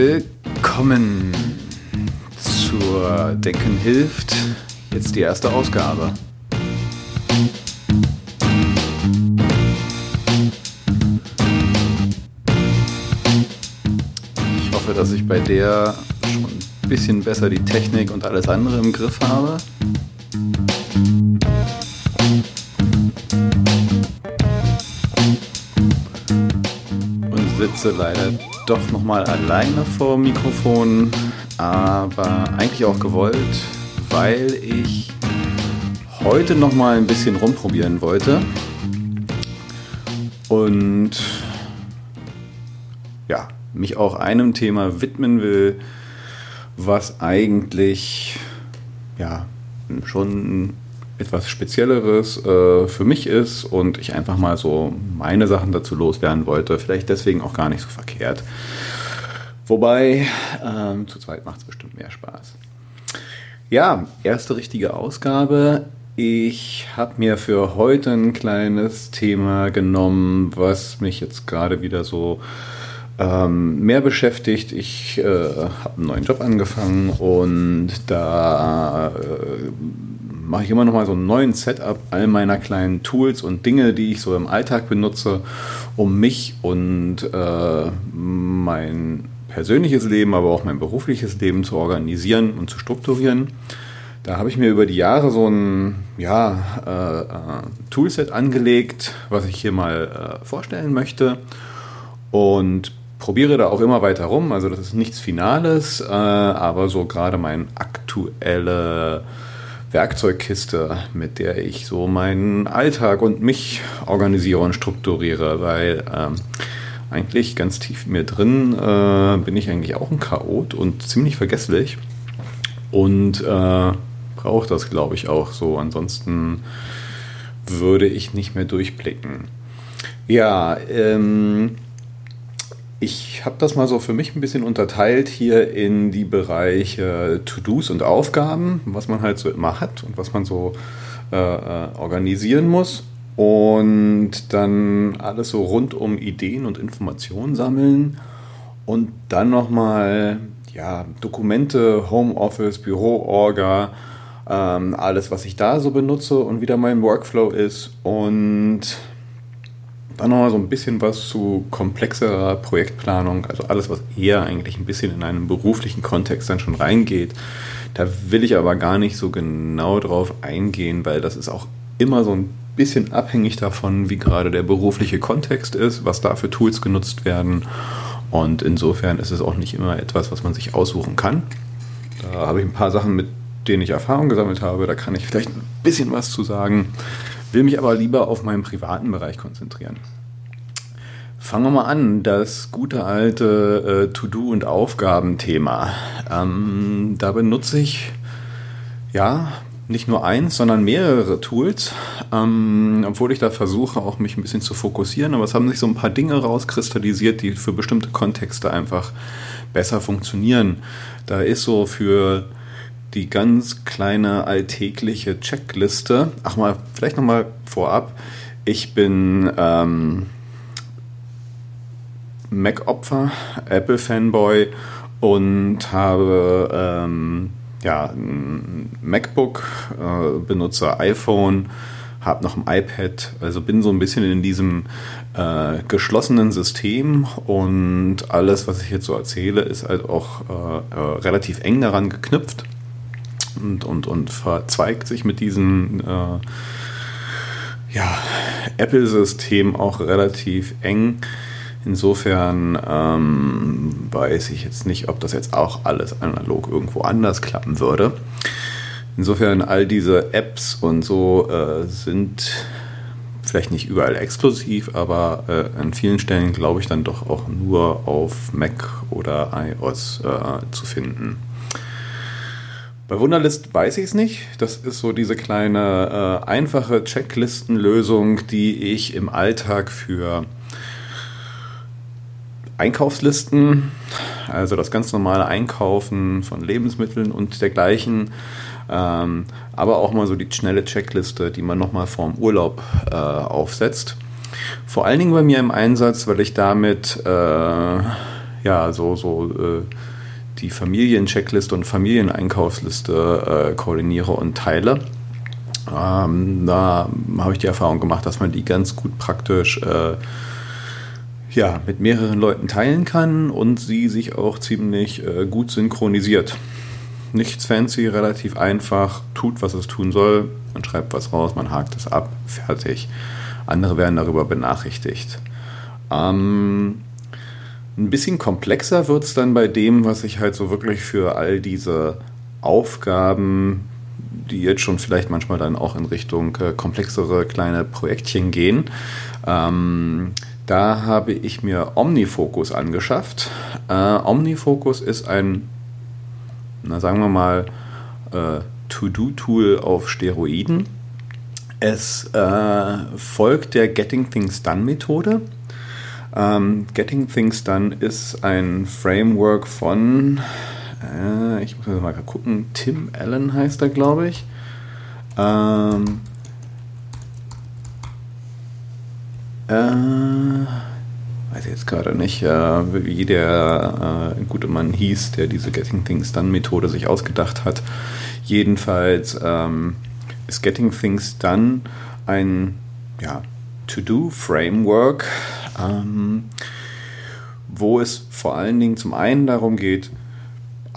Willkommen zur Denken hilft. Jetzt die erste Ausgabe. Ich hoffe, dass ich bei der schon ein bisschen besser die Technik und alles andere im Griff habe. Und sitze leider doch nochmal alleine vor dem Mikrofon, aber eigentlich auch gewollt, weil ich heute nochmal ein bisschen rumprobieren wollte. Und ja, mich auch einem Thema widmen will, was eigentlich ja schon etwas Spezielleres äh, für mich ist und ich einfach mal so meine Sachen dazu loswerden wollte. Vielleicht deswegen auch gar nicht so verkehrt. Wobei, ähm, zu zweit macht es bestimmt mehr Spaß. Ja, erste richtige Ausgabe. Ich habe mir für heute ein kleines Thema genommen, was mich jetzt gerade wieder so ähm, mehr beschäftigt. Ich äh, habe einen neuen Job angefangen und da äh, mache ich immer noch mal so einen neuen Setup all meiner kleinen Tools und Dinge, die ich so im Alltag benutze, um mich und äh, mein persönliches Leben, aber auch mein berufliches Leben zu organisieren und zu strukturieren. Da habe ich mir über die Jahre so ein ja, äh, äh Toolset angelegt, was ich hier mal äh, vorstellen möchte. Und probiere da auch immer weiter rum. Also das ist nichts Finales, äh, aber so gerade meine aktuelle Werkzeugkiste, mit der ich so meinen Alltag und mich organisiere und strukturiere, weil ähm, eigentlich ganz tief in mir drin äh, bin ich eigentlich auch ein Chaot und ziemlich vergesslich und äh, brauche das, glaube ich, auch so. Ansonsten würde ich nicht mehr durchblicken. Ja, ähm, ich habe das mal so für mich ein bisschen unterteilt hier in die Bereiche To-Dos und Aufgaben, was man halt so immer hat und was man so äh, äh, organisieren muss. Und dann alles so rund um Ideen und Informationen sammeln. Und dann nochmal ja, Dokumente, Homeoffice, Büro-Orga, ähm, alles, was ich da so benutze und wieder mein Workflow ist. Und dann nochmal so ein bisschen was zu komplexerer Projektplanung, also alles, was eher eigentlich ein bisschen in einen beruflichen Kontext dann schon reingeht. Da will ich aber gar nicht so genau drauf eingehen, weil das ist auch immer so ein bisschen abhängig davon, wie gerade der berufliche Kontext ist, was da für Tools genutzt werden. Und insofern ist es auch nicht immer etwas, was man sich aussuchen kann. Da habe ich ein paar Sachen, mit denen ich Erfahrung gesammelt habe. Da kann ich vielleicht ein bisschen was zu sagen will mich aber lieber auf meinen privaten Bereich konzentrieren. Fangen wir mal an, das gute alte äh, To-Do- und Aufgabenthema. Ähm, da benutze ich ja nicht nur eins, sondern mehrere Tools, ähm, obwohl ich da versuche, auch mich ein bisschen zu fokussieren. Aber es haben sich so ein paar Dinge rauskristallisiert, die für bestimmte Kontexte einfach besser funktionieren. Da ist so für die ganz kleine alltägliche Checkliste. Ach mal, vielleicht nochmal vorab. Ich bin ähm, Mac-Opfer, Apple-Fanboy und habe ähm, ja, ein MacBook, äh, benutze iPhone, habe noch ein iPad, also bin so ein bisschen in diesem äh, geschlossenen System und alles, was ich jetzt so erzähle, ist halt auch äh, äh relativ eng daran geknüpft und, und, und verzweigt sich mit diesem äh, ja, Apple-System auch relativ eng. Insofern ähm, weiß ich jetzt nicht, ob das jetzt auch alles analog irgendwo anders klappen würde. Insofern all diese Apps und so äh, sind vielleicht nicht überall exklusiv, aber äh, an vielen Stellen glaube ich dann doch auch nur auf Mac oder iOS äh, zu finden. Bei Wunderlist weiß ich es nicht. Das ist so diese kleine äh, einfache Checklistenlösung, die ich im Alltag für Einkaufslisten, also das ganz normale Einkaufen von Lebensmitteln und dergleichen, ähm, aber auch mal so die schnelle Checkliste, die man nochmal vorm Urlaub äh, aufsetzt. Vor allen Dingen bei mir im Einsatz, weil ich damit äh, ja, so, so äh, die Familiencheckliste und Familieneinkaufsliste äh, koordiniere und teile. Ähm, da habe ich die Erfahrung gemacht, dass man die ganz gut praktisch äh, ja, mit mehreren Leuten teilen kann und sie sich auch ziemlich äh, gut synchronisiert. Nichts fancy, relativ einfach, tut, was es tun soll, man schreibt was raus, man hakt es ab, fertig. Andere werden darüber benachrichtigt. Ähm, ein bisschen komplexer wird es dann bei dem, was ich halt so wirklich für all diese Aufgaben, die jetzt schon vielleicht manchmal dann auch in Richtung äh, komplexere kleine Projektchen gehen. Ähm, da habe ich mir Omnifocus angeschafft. Äh, Omnifocus ist ein, na sagen wir mal, äh, To-Do-Tool auf Steroiden. Es äh, folgt der Getting Things Done Methode. Ähm, Getting Things Done ist ein Framework von äh, ich muss mal gucken, Tim Allen heißt er, glaube ich. Ähm, äh, weiß ich jetzt gerade nicht, äh, wie der äh, gute Mann hieß, der diese Getting Things Done Methode sich ausgedacht hat. Jedenfalls ähm, ist Getting Things Done ein ja, To-Do-Framework, ähm, wo es vor allen Dingen zum einen darum geht,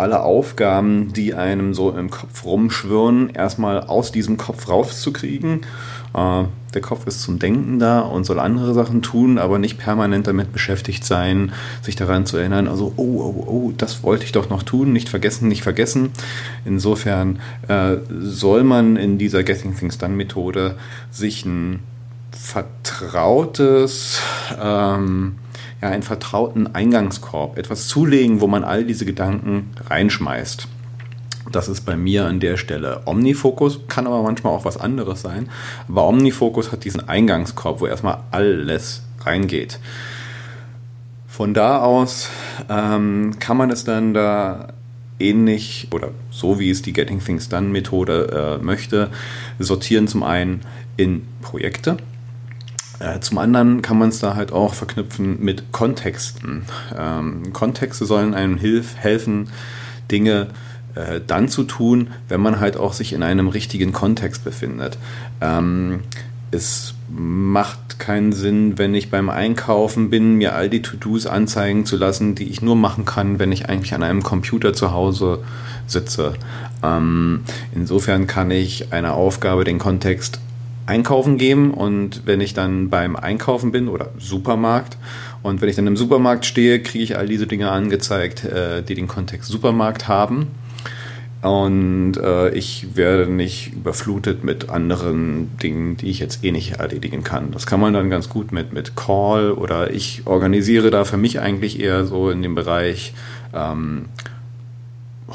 alle Aufgaben, die einem so im Kopf rumschwirren, erstmal aus diesem Kopf rauszukriegen. Äh, der Kopf ist zum Denken da und soll andere Sachen tun, aber nicht permanent damit beschäftigt sein, sich daran zu erinnern, also, oh, oh, oh, das wollte ich doch noch tun, nicht vergessen, nicht vergessen. Insofern äh, soll man in dieser Getting Things Done Methode sich ein vertrautes, ähm, ja, einen vertrauten Eingangskorb, etwas zulegen, wo man all diese Gedanken reinschmeißt. Das ist bei mir an der Stelle Omnifocus, kann aber manchmal auch was anderes sein. Aber Omnifocus hat diesen Eingangskorb, wo erstmal alles reingeht. Von da aus ähm, kann man es dann da ähnlich oder so wie es die Getting Things Done Methode äh, möchte, sortieren zum einen in Projekte zum anderen kann man es da halt auch verknüpfen mit Kontexten. Ähm, Kontexte sollen einem hilf helfen, Dinge äh, dann zu tun, wenn man halt auch sich in einem richtigen Kontext befindet. Ähm, es macht keinen Sinn, wenn ich beim Einkaufen bin, mir all die To-Dos anzeigen zu lassen, die ich nur machen kann, wenn ich eigentlich an einem Computer zu Hause sitze. Ähm, insofern kann ich einer Aufgabe den Kontext einkaufen gehen und wenn ich dann beim Einkaufen bin oder Supermarkt und wenn ich dann im Supermarkt stehe, kriege ich all diese Dinge angezeigt, äh, die den Kontext Supermarkt haben. Und äh, ich werde nicht überflutet mit anderen Dingen, die ich jetzt eh nicht erledigen kann. Das kann man dann ganz gut mit, mit Call oder ich organisiere da für mich eigentlich eher so in dem Bereich ähm,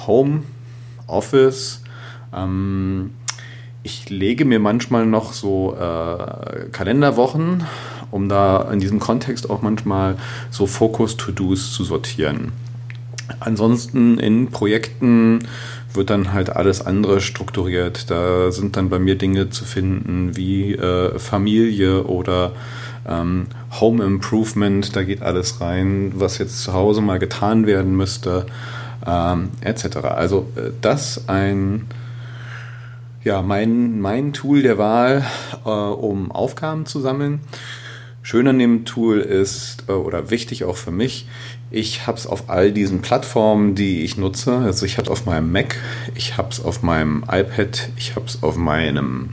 Home, Office, ähm, ich lege mir manchmal noch so äh, Kalenderwochen, um da in diesem Kontext auch manchmal so Focus-To-Dos zu sortieren. Ansonsten in Projekten wird dann halt alles andere strukturiert. Da sind dann bei mir Dinge zu finden wie äh, Familie oder ähm, Home Improvement. Da geht alles rein, was jetzt zu Hause mal getan werden müsste, ähm, etc. Also äh, das ein ja, mein, mein Tool der Wahl, äh, um Aufgaben zu sammeln. Schön an dem Tool ist, äh, oder wichtig auch für mich, ich habe es auf all diesen Plattformen, die ich nutze. Also ich habe es auf meinem Mac, ich habe es auf meinem iPad, ich habe es auf meinem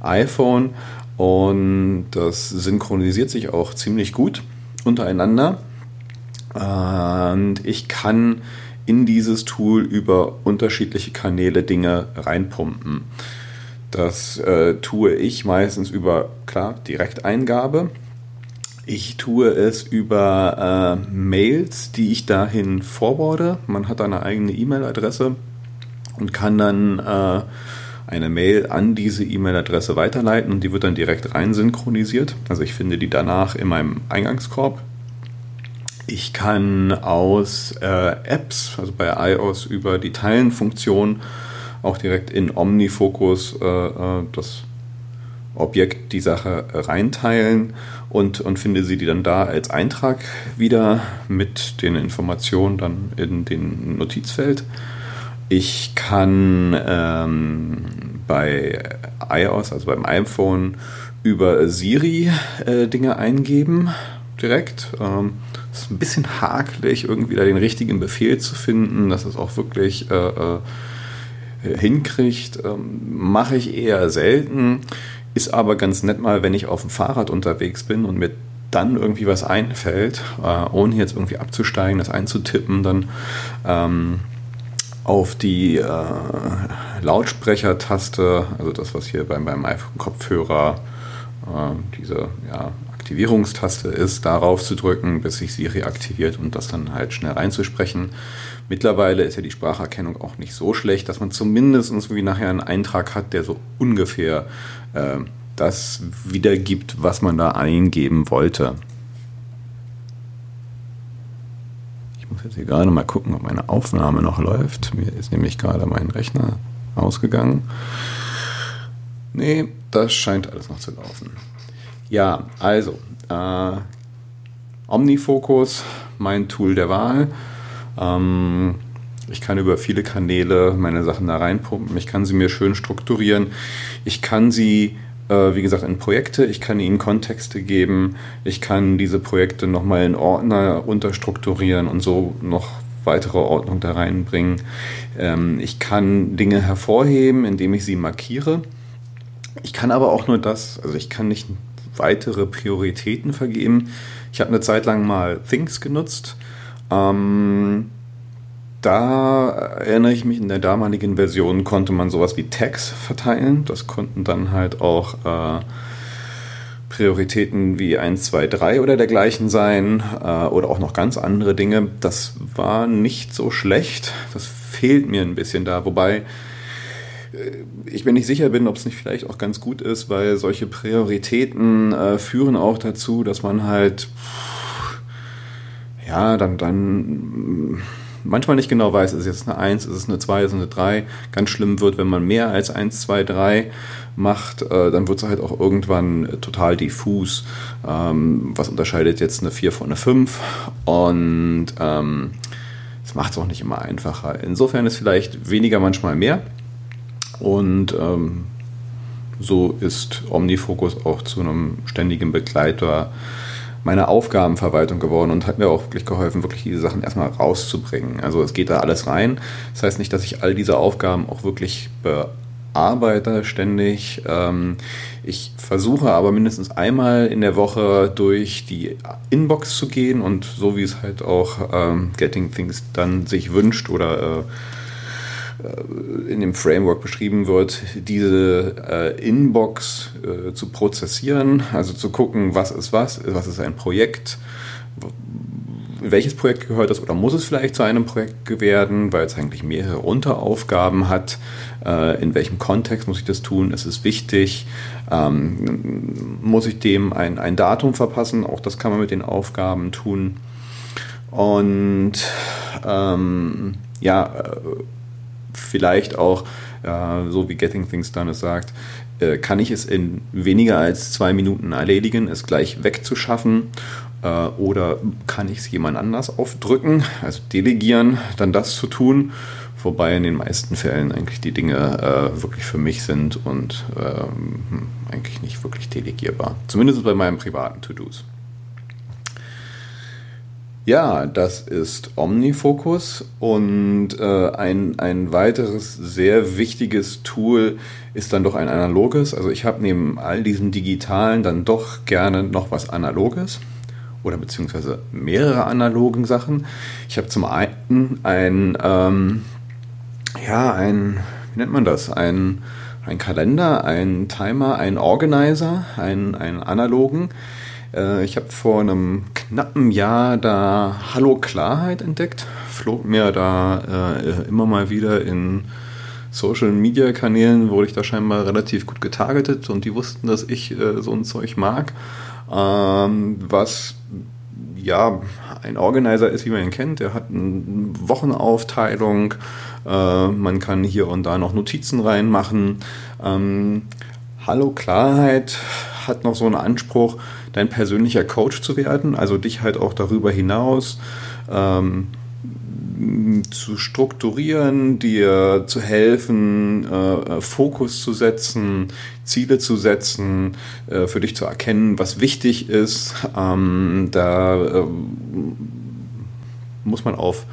iPhone und das synchronisiert sich auch ziemlich gut untereinander. Und ich kann in dieses Tool über unterschiedliche Kanäle Dinge reinpumpen. Das äh, tue ich meistens über, klar, Direkteingabe. Ich tue es über äh, Mails, die ich dahin forwarde. Man hat eine eigene E-Mail-Adresse und kann dann äh, eine Mail an diese E-Mail-Adresse weiterleiten und die wird dann direkt rein synchronisiert. Also ich finde die danach in meinem Eingangskorb ich kann aus äh, Apps, also bei iOS über die Teilen-Funktion auch direkt in OmniFocus äh, äh, das Objekt die Sache reinteilen und, und finde sie die dann da als Eintrag wieder mit den Informationen dann in den Notizfeld. Ich kann ähm, bei iOS, also beim iPhone, über Siri äh, Dinge eingeben direkt. Ähm, ist ein bisschen hakelig, irgendwie da den richtigen Befehl zu finden, dass es auch wirklich äh, äh, hinkriegt. Ähm, Mache ich eher selten. Ist aber ganz nett mal, wenn ich auf dem Fahrrad unterwegs bin und mir dann irgendwie was einfällt, äh, ohne jetzt irgendwie abzusteigen, das einzutippen, dann ähm, auf die äh, Lautsprechertaste, also das, was hier beim, beim iPhone-Kopfhörer äh, diese ja, Aktivierungstaste ist, darauf zu drücken, bis sich Siri aktiviert und das dann halt schnell reinzusprechen. Mittlerweile ist ja die Spracherkennung auch nicht so schlecht, dass man zumindest wie nachher einen Eintrag hat, der so ungefähr äh, das wiedergibt, was man da eingeben wollte. Ich muss jetzt hier gerade mal gucken, ob meine Aufnahme noch läuft. Mir ist nämlich gerade mein Rechner ausgegangen. Nee, das scheint alles noch zu laufen. Ja, also, äh, Omnifocus, mein Tool der Wahl. Ähm, ich kann über viele Kanäle meine Sachen da reinpumpen. Ich kann sie mir schön strukturieren. Ich kann sie, äh, wie gesagt, in Projekte, ich kann ihnen Kontexte geben. Ich kann diese Projekte nochmal in Ordner unterstrukturieren und so noch weitere Ordnung da reinbringen. Ähm, ich kann Dinge hervorheben, indem ich sie markiere. Ich kann aber auch nur das, also ich kann nicht weitere Prioritäten vergeben. Ich habe eine Zeit lang mal Things genutzt. Ähm, da erinnere ich mich, in der damaligen Version konnte man sowas wie Tags verteilen. Das konnten dann halt auch äh, Prioritäten wie 1, 2, 3 oder dergleichen sein äh, oder auch noch ganz andere Dinge. Das war nicht so schlecht. Das fehlt mir ein bisschen da. Wobei ich mir nicht sicher bin, ob es nicht vielleicht auch ganz gut ist, weil solche Prioritäten äh, führen auch dazu, dass man halt ja, dann, dann manchmal nicht genau weiß, ist es jetzt eine 1, ist es eine 2, ist es eine 3. Ganz schlimm wird, wenn man mehr als 1, 2, 3 macht, äh, dann wird es halt auch irgendwann total diffus. Ähm, was unterscheidet jetzt eine 4 von einer 5? Und ähm, das macht es auch nicht immer einfacher. Insofern ist vielleicht weniger manchmal mehr. Und ähm, so ist Omnifocus auch zu einem ständigen Begleiter meiner Aufgabenverwaltung geworden und hat mir auch wirklich geholfen, wirklich diese Sachen erstmal rauszubringen. Also es geht da alles rein. Das heißt nicht, dass ich all diese Aufgaben auch wirklich bearbeite ständig. Ähm, ich versuche aber mindestens einmal in der Woche durch die Inbox zu gehen und so wie es halt auch ähm, Getting Things dann sich wünscht oder äh, in dem Framework beschrieben wird, diese äh, Inbox äh, zu prozessieren, also zu gucken, was ist was, was ist ein Projekt, welches Projekt gehört das oder muss es vielleicht zu einem Projekt werden, weil es eigentlich mehrere Unteraufgaben hat, äh, in welchem Kontext muss ich das tun, ist es wichtig, ähm, muss ich dem ein, ein Datum verpassen, auch das kann man mit den Aufgaben tun. Und ähm, ja, äh, vielleicht auch, äh, so wie Getting Things Done es sagt, äh, kann ich es in weniger als zwei Minuten erledigen, es gleich wegzuschaffen äh, oder kann ich es jemand anders aufdrücken, also delegieren, dann das zu tun, wobei in den meisten Fällen eigentlich die Dinge äh, wirklich für mich sind und ähm, eigentlich nicht wirklich delegierbar. Zumindest bei meinen privaten To-Dos. Ja, das ist Omnifocus und äh, ein, ein weiteres sehr wichtiges Tool ist dann doch ein analoges. Also ich habe neben all diesem digitalen dann doch gerne noch was analoges oder beziehungsweise mehrere analogen Sachen. Ich habe zum einen ein, ähm, ja, ein, wie nennt man das? Ein, ein Kalender, ein Timer, ein Organizer, ein, ein analogen äh, ich habe vor einem knappen Jahr da Hallo Klarheit entdeckt. Flog mir da äh, immer mal wieder in Social Media Kanälen, wurde ich da scheinbar relativ gut getargetet und die wussten, dass ich äh, so ein Zeug mag. Ähm, was ja ein Organizer ist, wie man ihn kennt. Der hat eine Wochenaufteilung. Äh, man kann hier und da noch Notizen reinmachen. Ähm, Hallo Klarheit hat noch so einen Anspruch, dein persönlicher Coach zu werden, also dich halt auch darüber hinaus ähm, zu strukturieren, dir zu helfen, äh, Fokus zu setzen, Ziele zu setzen, äh, für dich zu erkennen, was wichtig ist. Ähm, da äh, muss man auf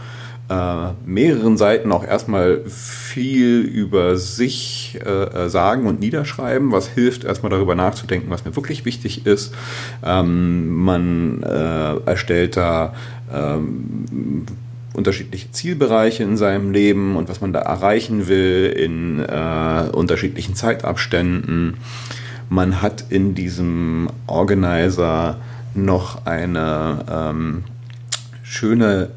äh, mehreren Seiten auch erstmal viel über sich äh, sagen und niederschreiben, was hilft, erstmal darüber nachzudenken, was mir wirklich wichtig ist. Ähm, man äh, erstellt da ähm, unterschiedliche Zielbereiche in seinem Leben und was man da erreichen will in äh, unterschiedlichen Zeitabständen. Man hat in diesem Organizer noch eine ähm, schöne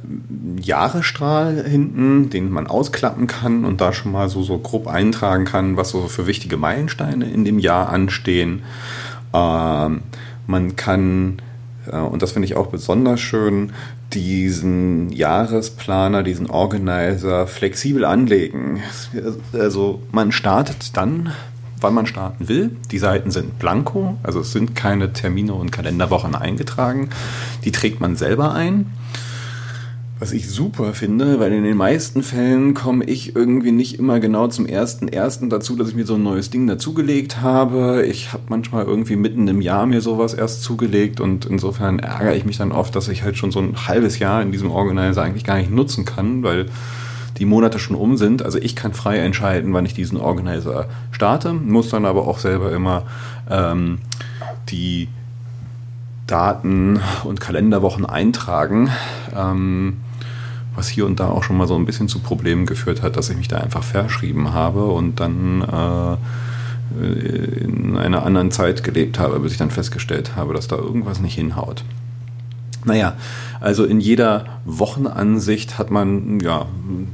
Jahresstrahl hinten, den man ausklappen kann und da schon mal so, so grob eintragen kann, was so für wichtige Meilensteine in dem Jahr anstehen. Ähm, man kann, äh, und das finde ich auch besonders schön, diesen Jahresplaner, diesen Organizer flexibel anlegen. Also man startet dann, wann man starten will. Die Seiten sind blanko, also es sind keine Termine und Kalenderwochen eingetragen. Die trägt man selber ein. Was ich super finde, weil in den meisten Fällen komme ich irgendwie nicht immer genau zum ersten ersten dazu, dass ich mir so ein neues Ding dazugelegt habe. Ich habe manchmal irgendwie mitten im Jahr mir sowas erst zugelegt und insofern ärgere ich mich dann oft, dass ich halt schon so ein halbes Jahr in diesem Organizer eigentlich gar nicht nutzen kann, weil die Monate schon um sind. Also ich kann frei entscheiden, wann ich diesen Organizer starte, muss dann aber auch selber immer ähm, die Daten und Kalenderwochen eintragen. Ähm, was hier und da auch schon mal so ein bisschen zu Problemen geführt hat, dass ich mich da einfach verschrieben habe und dann äh, in einer anderen Zeit gelebt habe, bis ich dann festgestellt habe, dass da irgendwas nicht hinhaut. Naja, also in jeder Wochenansicht hat man ja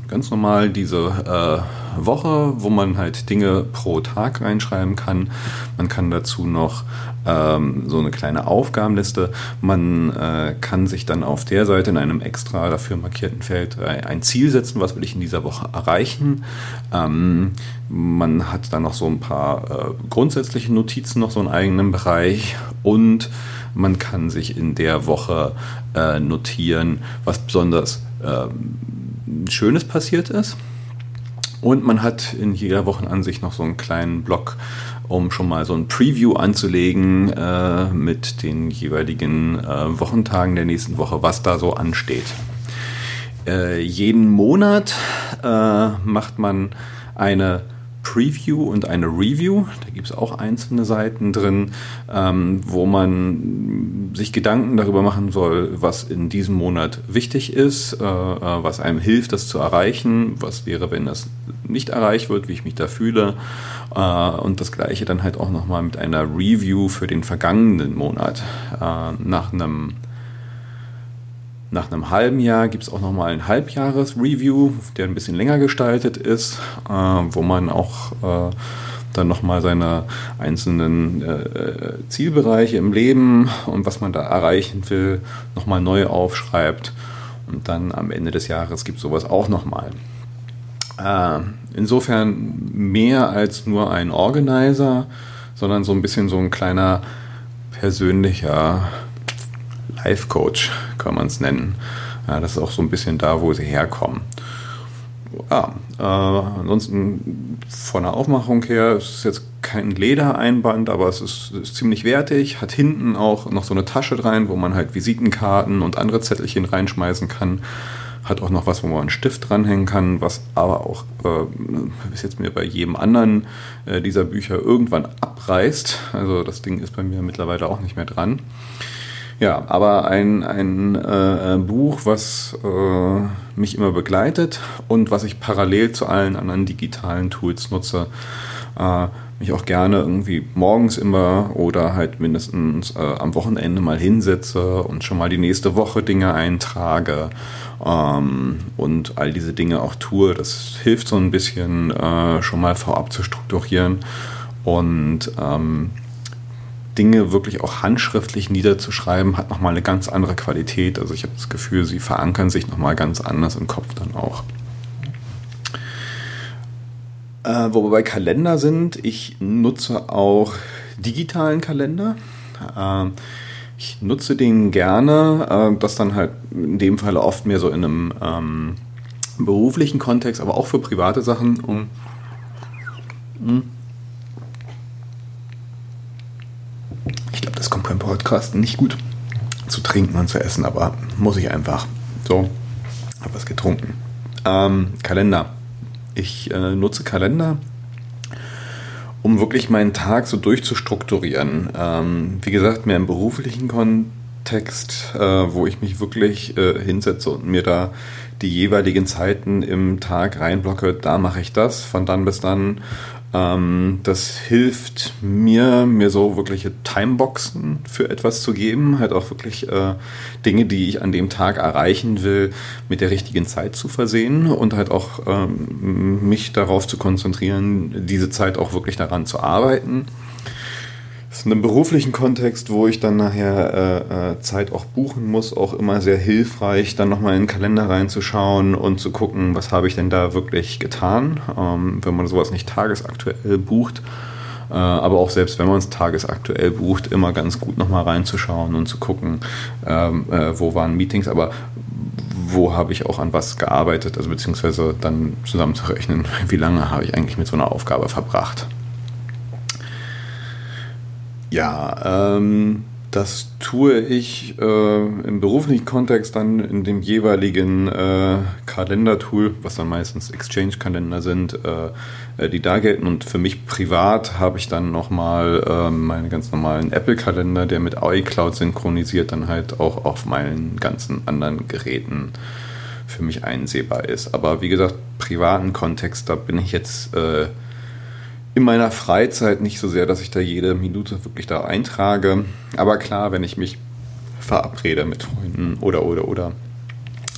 ganz normal diese äh, Woche, wo man halt Dinge pro Tag reinschreiben kann. Man kann dazu noch ähm, so eine kleine Aufgabenliste. Man äh, kann sich dann auf der Seite in einem extra dafür markierten Feld äh, ein Ziel setzen, was will ich in dieser Woche erreichen. Ähm, man hat dann noch so ein paar äh, grundsätzliche Notizen, noch so einen eigenen Bereich und man kann sich in der Woche äh, notieren, was besonders äh, Schönes passiert ist. Und man hat in jeder Wochenansicht noch so einen kleinen Block, um schon mal so ein Preview anzulegen äh, mit den jeweiligen äh, Wochentagen der nächsten Woche, was da so ansteht. Äh, jeden Monat äh, macht man eine Preview und eine Review. Da gibt es auch einzelne Seiten drin, ähm, wo man sich Gedanken darüber machen soll, was in diesem Monat wichtig ist, äh, äh, was einem hilft, das zu erreichen, was wäre, wenn das nicht erreicht wird, wie ich mich da fühle. Äh, und das gleiche dann halt auch nochmal mit einer Review für den vergangenen Monat. Äh, nach einem nach einem halben Jahr gibt es auch nochmal ein Halbjahres-Review, der ein bisschen länger gestaltet ist, äh, wo man auch äh, dann nochmal seine einzelnen äh, Zielbereiche im Leben und was man da erreichen will, nochmal neu aufschreibt. Und dann am Ende des Jahres gibt es sowas auch nochmal. Äh, insofern mehr als nur ein Organizer, sondern so ein bisschen so ein kleiner persönlicher Life-Coach, kann man es nennen. Ja, das ist auch so ein bisschen da, wo sie herkommen. Ja, äh, ansonsten von der Aufmachung her ist es jetzt kein Ledereinband, aber es ist, ist, ziemlich wertig. Hat hinten auch noch so eine Tasche rein, wo man halt Visitenkarten und andere Zettelchen reinschmeißen kann. Hat auch noch was, wo man einen Stift dranhängen kann, was aber auch äh, bis jetzt mir bei jedem anderen äh, dieser Bücher irgendwann abreißt. Also das Ding ist bei mir mittlerweile auch nicht mehr dran. Ja, aber ein, ein äh, Buch, was äh, mich immer begleitet und was ich parallel zu allen anderen digitalen Tools nutze, äh, mich auch gerne irgendwie morgens immer oder halt mindestens äh, am Wochenende mal hinsetze und schon mal die nächste Woche Dinge eintrage ähm, und all diese Dinge auch tue. Das hilft so ein bisschen äh, schon mal vorab zu strukturieren und ähm, Dinge wirklich auch handschriftlich niederzuschreiben, hat nochmal eine ganz andere Qualität. Also ich habe das Gefühl, sie verankern sich nochmal ganz anders im Kopf dann auch. Äh, wo wir bei Kalender sind, ich nutze auch digitalen Kalender. Äh, ich nutze den gerne, äh, das dann halt in dem Fall oft mehr so in einem ähm, beruflichen Kontext, aber auch für private Sachen, um hm. Glaube, das kommt beim Podcast nicht gut zu trinken und zu essen, aber muss ich einfach. So, habe was getrunken. Ähm, Kalender. Ich äh, nutze Kalender, um wirklich meinen Tag so durchzustrukturieren. Ähm, wie gesagt, mehr im beruflichen Kontext, äh, wo ich mich wirklich äh, hinsetze und mir da die jeweiligen Zeiten im Tag reinblocke, da mache ich das, von dann bis dann. Ähm, das hilft mir, mir so wirkliche Timeboxen für etwas zu geben, halt auch wirklich äh, Dinge, die ich an dem Tag erreichen will, mit der richtigen Zeit zu versehen und halt auch ähm, mich darauf zu konzentrieren, diese Zeit auch wirklich daran zu arbeiten ist in einem beruflichen Kontext, wo ich dann nachher äh, äh, Zeit auch buchen muss, auch immer sehr hilfreich, dann nochmal in den Kalender reinzuschauen und zu gucken, was habe ich denn da wirklich getan, ähm, wenn man sowas nicht tagesaktuell bucht. Äh, aber auch selbst wenn man es tagesaktuell bucht, immer ganz gut nochmal reinzuschauen und zu gucken, ähm, äh, wo waren Meetings, aber wo habe ich auch an was gearbeitet, also beziehungsweise dann zusammenzurechnen, wie lange habe ich eigentlich mit so einer Aufgabe verbracht. Ja, ähm, das tue ich äh, im beruflichen Kontext dann in dem jeweiligen äh, Kalendertool, was dann meistens Exchange-Kalender sind, äh, äh die da gelten. Und für mich privat habe ich dann nochmal äh, meinen ganz normalen Apple-Kalender, der mit iCloud synchronisiert, dann halt auch auf meinen ganzen anderen Geräten für mich einsehbar ist. Aber wie gesagt, privaten Kontext, da bin ich jetzt äh, in meiner Freizeit nicht so sehr, dass ich da jede Minute wirklich da eintrage. Aber klar, wenn ich mich verabrede mit Freunden oder oder oder,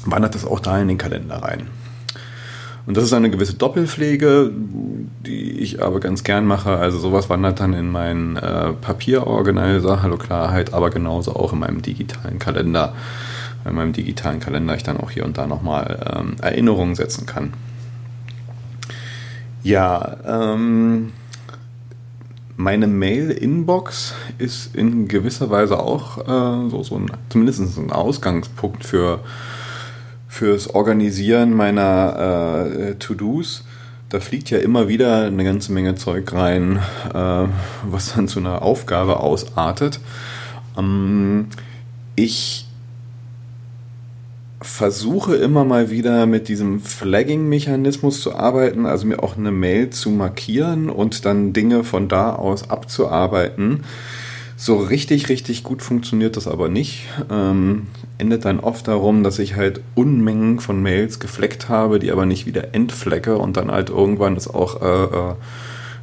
wandert das auch da in den Kalender rein. Und das ist eine gewisse Doppelpflege, die ich aber ganz gern mache. Also sowas wandert dann in meinen äh, Papierorganizer, hallo Klarheit, aber genauso auch in meinem digitalen Kalender. In meinem digitalen Kalender ich dann auch hier und da nochmal ähm, Erinnerungen setzen kann. Ja, ähm, meine Mail-Inbox ist in gewisser Weise auch äh, so, so ein, zumindest ein Ausgangspunkt für fürs Organisieren meiner äh, To-Dos. Da fliegt ja immer wieder eine ganze Menge Zeug rein, äh, was dann zu einer Aufgabe ausartet. Ähm, ich versuche immer mal wieder mit diesem Flagging-Mechanismus zu arbeiten, also mir auch eine Mail zu markieren und dann Dinge von da aus abzuarbeiten. So richtig, richtig gut funktioniert das aber nicht. Ähm, endet dann oft darum, dass ich halt Unmengen von Mails gefleckt habe, die aber nicht wieder entflecke und dann halt irgendwann ist auch äh, äh,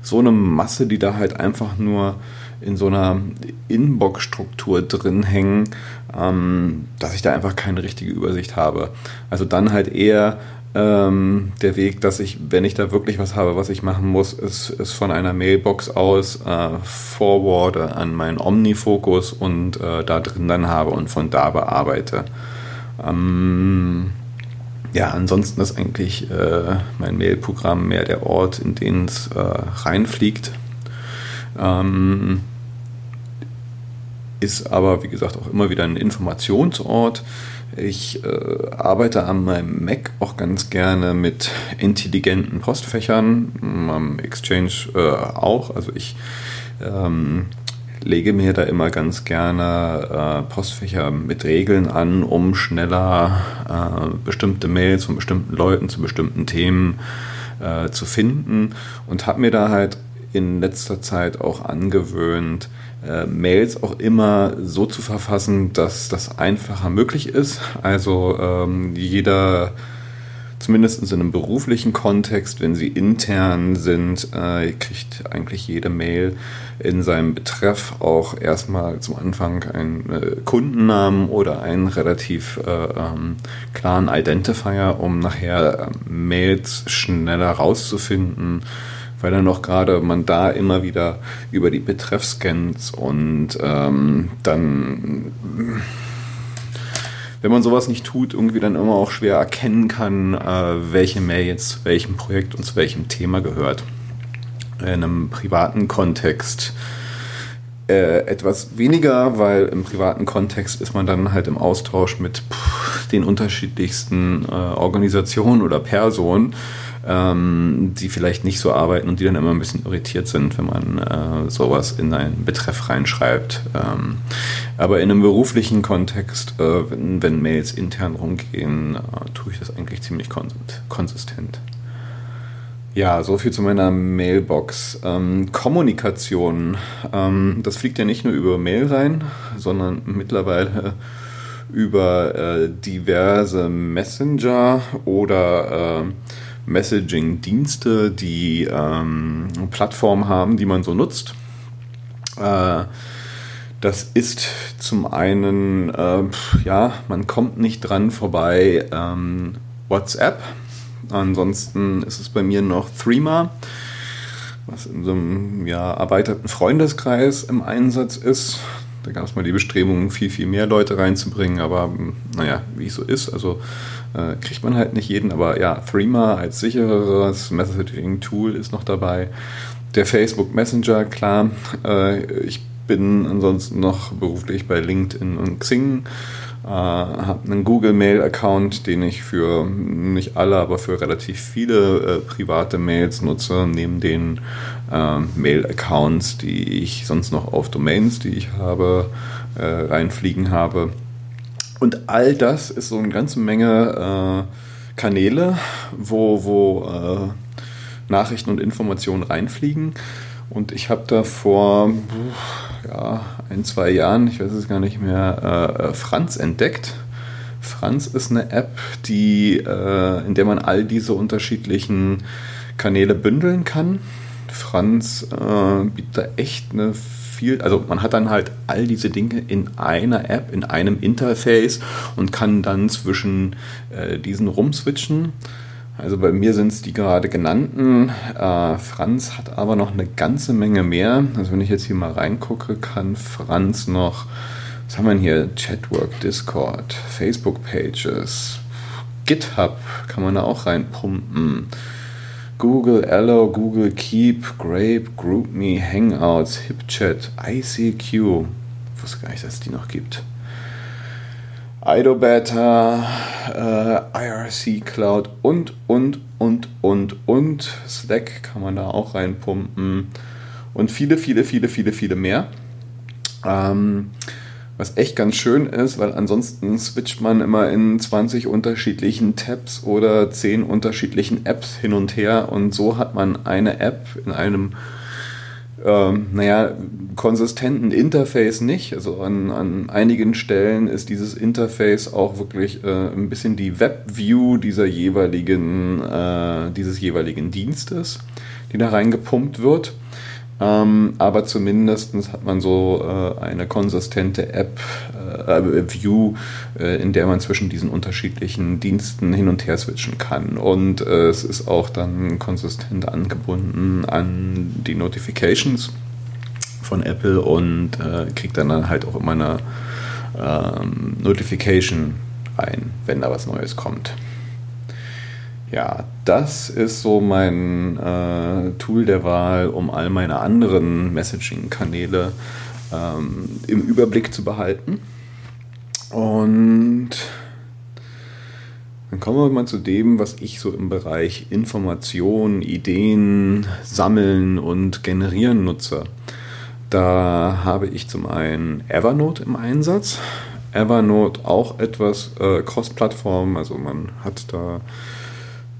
so eine Masse, die da halt einfach nur in so einer Inbox-Struktur drin hängen, ähm, dass ich da einfach keine richtige Übersicht habe. Also dann halt eher ähm, der Weg, dass ich, wenn ich da wirklich was habe, was ich machen muss, ist, ist von einer Mailbox aus äh, forwarde an meinen Omnifocus und äh, da drin dann habe und von da bearbeite. Ähm, ja, ansonsten ist eigentlich äh, mein Mailprogramm mehr der Ort, in den es äh, reinfliegt. Ähm, ist aber, wie gesagt, auch immer wieder ein Informationsort. Ich äh, arbeite an meinem Mac auch ganz gerne mit intelligenten Postfächern, am Exchange äh, auch. Also ich ähm, lege mir da immer ganz gerne äh, Postfächer mit Regeln an, um schneller äh, bestimmte Mails von bestimmten Leuten zu bestimmten Themen äh, zu finden und habe mir da halt in letzter Zeit auch angewöhnt, äh, Mails auch immer so zu verfassen, dass das einfacher möglich ist. Also ähm, jeder, zumindest in einem beruflichen Kontext, wenn sie intern sind, äh, kriegt eigentlich jede Mail in seinem Betreff auch erstmal zum Anfang einen äh, Kundennamen oder einen relativ äh, ähm, klaren Identifier, um nachher äh, Mails schneller rauszufinden weil dann noch gerade man da immer wieder über die Betreffscans und ähm, dann, wenn man sowas nicht tut, irgendwie dann immer auch schwer erkennen kann, äh, welche Mail jetzt zu welchem Projekt und zu welchem Thema gehört. in einem privaten Kontext äh, etwas weniger, weil im privaten Kontext ist man dann halt im Austausch mit pff, den unterschiedlichsten äh, Organisationen oder Personen, ähm, die vielleicht nicht so arbeiten und die dann immer ein bisschen irritiert sind, wenn man äh, sowas in einen Betreff reinschreibt. Ähm, aber in einem beruflichen Kontext, äh, wenn, wenn, Mails intern rumgehen, äh, tue ich das eigentlich ziemlich konsistent. Ja, so viel zu meiner Mailbox. Ähm, Kommunikation. Ähm, das fliegt ja nicht nur über Mail rein, sondern mittlerweile über äh, diverse Messenger oder äh, Messaging-Dienste, die ähm, Plattformen haben, die man so nutzt. Äh, das ist zum einen, äh, ja, man kommt nicht dran vorbei, ähm, WhatsApp Ansonsten ist es bei mir noch Threema, was in so einem ja, erweiterten Freundeskreis im Einsatz ist. Da gab es mal die Bestrebungen, viel, viel mehr Leute reinzubringen, aber naja, wie es so ist, also äh, kriegt man halt nicht jeden. Aber ja, Threema als sichereres Messaging-Tool ist noch dabei. Der Facebook Messenger, klar. Äh, ich bin ansonsten noch beruflich bei LinkedIn und Xing äh, habe einen Google Mail Account, den ich für nicht alle, aber für relativ viele äh, private Mails nutze, neben den äh, Mail Accounts, die ich sonst noch auf Domains, die ich habe, äh, reinfliegen habe. Und all das ist so eine ganze Menge äh, Kanäle, wo, wo äh, Nachrichten und Informationen reinfliegen. Und ich habe da vor ja, ein, zwei Jahren, ich weiß es gar nicht mehr, äh, Franz entdeckt. Franz ist eine App, die, äh, in der man all diese unterschiedlichen Kanäle bündeln kann. Franz äh, bietet da echt eine viel, also man hat dann halt all diese Dinge in einer App, in einem Interface und kann dann zwischen äh, diesen rumswitchen. Also bei mir sind es die gerade genannten. Äh, Franz hat aber noch eine ganze Menge mehr. Also wenn ich jetzt hier mal reingucke, kann Franz noch, was haben wir denn hier? Chatwork, Discord, Facebook Pages, GitHub kann man da auch reinpumpen. Google Allo, Google Keep, Grape, GroupMe, Hangouts, HipChat, ICQ. Ich wusste gar nicht, dass es die noch gibt. IDOBeta, äh, IRC Cloud und, und, und, und, und. Slack kann man da auch reinpumpen. Und viele, viele, viele, viele, viele mehr. Ähm, was echt ganz schön ist, weil ansonsten switcht man immer in 20 unterschiedlichen Tabs oder 10 unterschiedlichen Apps hin und her und so hat man eine App in einem ähm, naja, konsistenten Interface nicht. Also an, an einigen Stellen ist dieses Interface auch wirklich äh, ein bisschen die Webview dieser jeweiligen, äh, dieses jeweiligen Dienstes, die da reingepumpt wird. Ähm, aber zumindest hat man so äh, eine konsistente App, äh, View, äh, in der man zwischen diesen unterschiedlichen Diensten hin und her switchen kann. Und äh, es ist auch dann konsistent angebunden an die Notifications von Apple und äh, kriegt dann halt auch immer eine ähm, Notification ein, wenn da was Neues kommt. Ja, das ist so mein äh, Tool der Wahl, um all meine anderen Messaging-Kanäle ähm, im Überblick zu behalten. Und dann kommen wir mal zu dem, was ich so im Bereich Information, Ideen, Sammeln und Generieren nutze. Da habe ich zum einen Evernote im Einsatz. Evernote auch etwas äh, Cross-Plattform, also man hat da